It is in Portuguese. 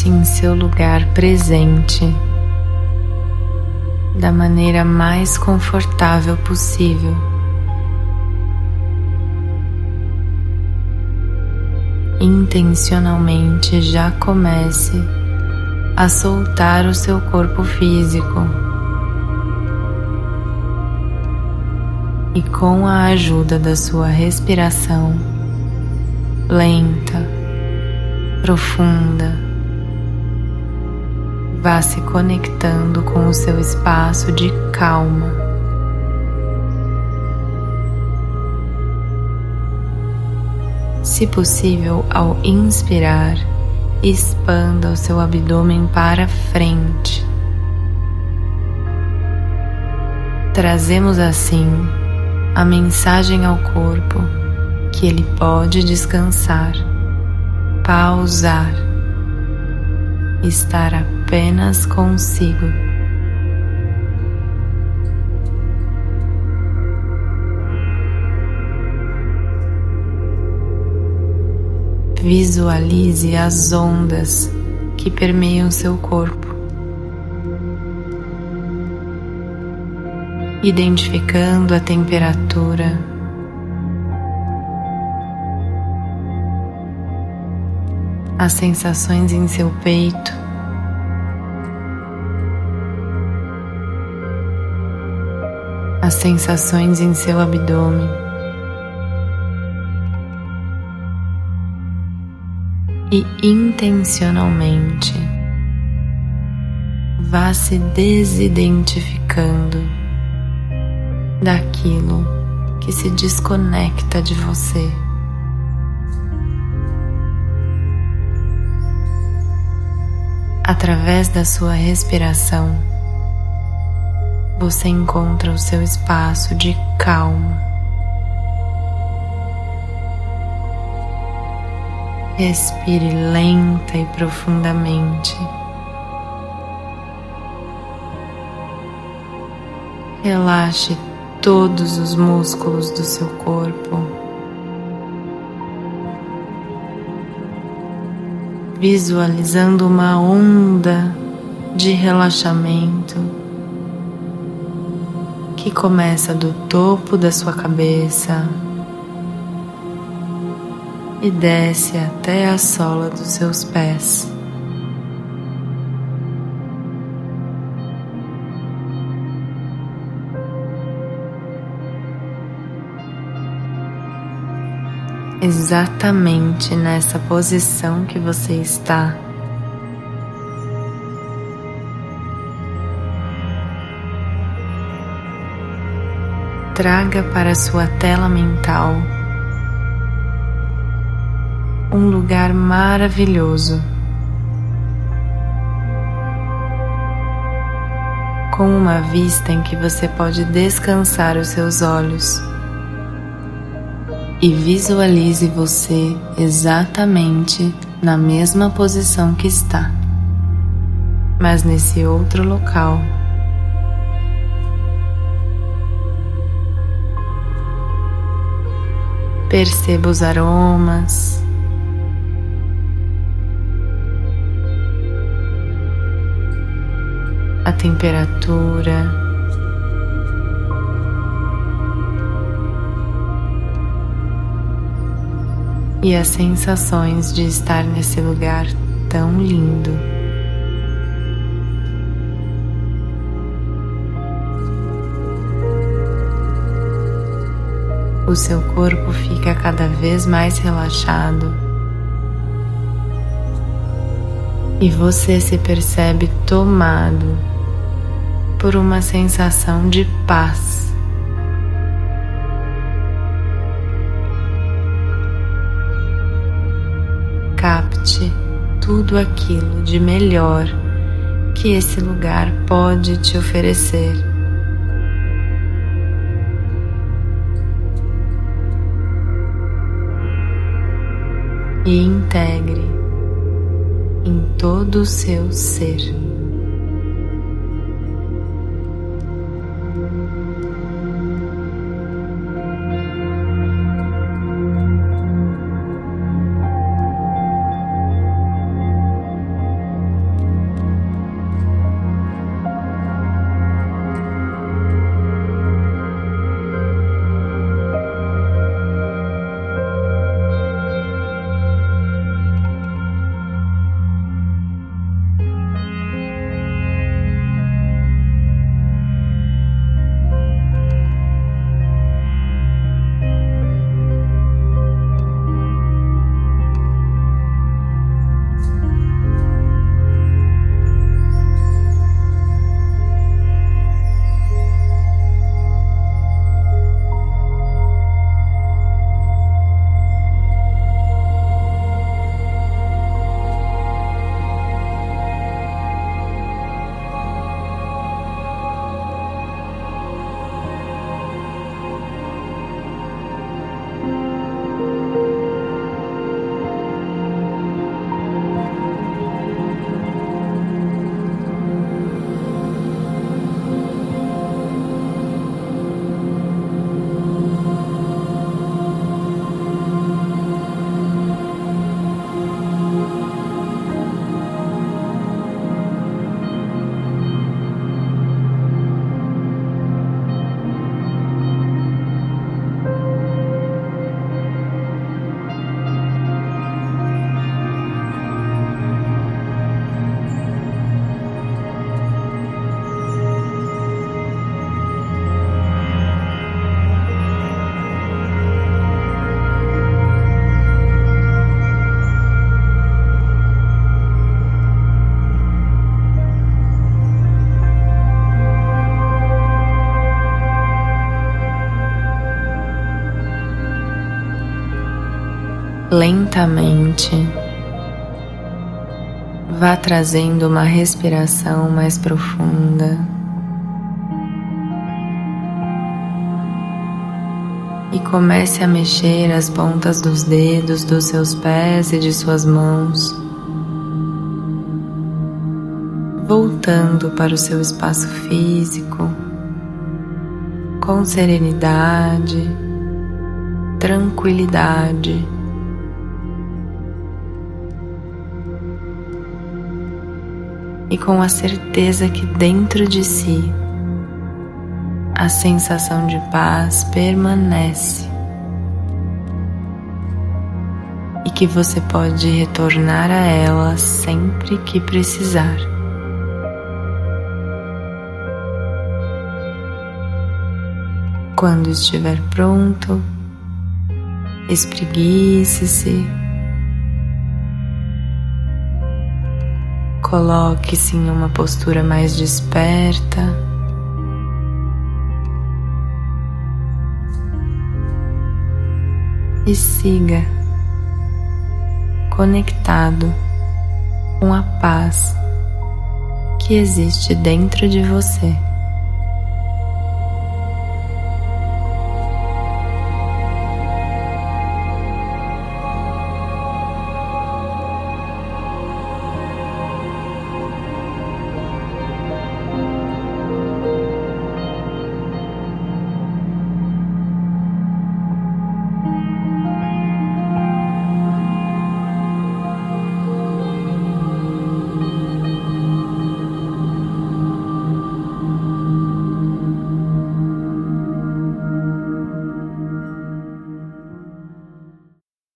Coloque-se em seu lugar presente da maneira mais confortável possível. Intencionalmente já comece a soltar o seu corpo físico e com a ajuda da sua respiração lenta, profunda, vá se conectando com o seu espaço de calma. Se possível, ao inspirar, expanda o seu abdômen para frente. Trazemos assim a mensagem ao corpo que ele pode descansar, pausar, estar apenas consigo. Visualize as ondas que permeiam seu corpo, identificando a temperatura, as sensações em seu peito. As sensações em seu abdômen. e intencionalmente vá se desidentificando daquilo que se desconecta de você. Através da sua respiração, você encontra o seu espaço de calma Respire lenta e profundamente. Relaxe todos os músculos do seu corpo. Visualizando uma onda de relaxamento que começa do topo da sua cabeça e desce até a sola dos seus pés. Exatamente nessa posição que você está. Traga para sua tela mental um lugar maravilhoso. Com uma vista em que você pode descansar os seus olhos e visualize você exatamente na mesma posição que está, mas nesse outro local. Perceba os aromas, a temperatura. E as sensações de estar nesse lugar tão lindo. O seu corpo fica cada vez mais relaxado. E você se percebe tomado por uma sensação de paz. Capte tudo aquilo de melhor que esse lugar pode te oferecer. E integre em todo o seu ser. Lentamente, vá trazendo uma respiração mais profunda. E comece a mexer as pontas dos dedos dos seus pés e de suas mãos, voltando para o seu espaço físico com serenidade, tranquilidade. E com a certeza que dentro de si a sensação de paz permanece e que você pode retornar a ela sempre que precisar. Quando estiver pronto, espreguice-se, coloque-se em uma postura mais desperta. E siga conectado com a paz que existe dentro de você.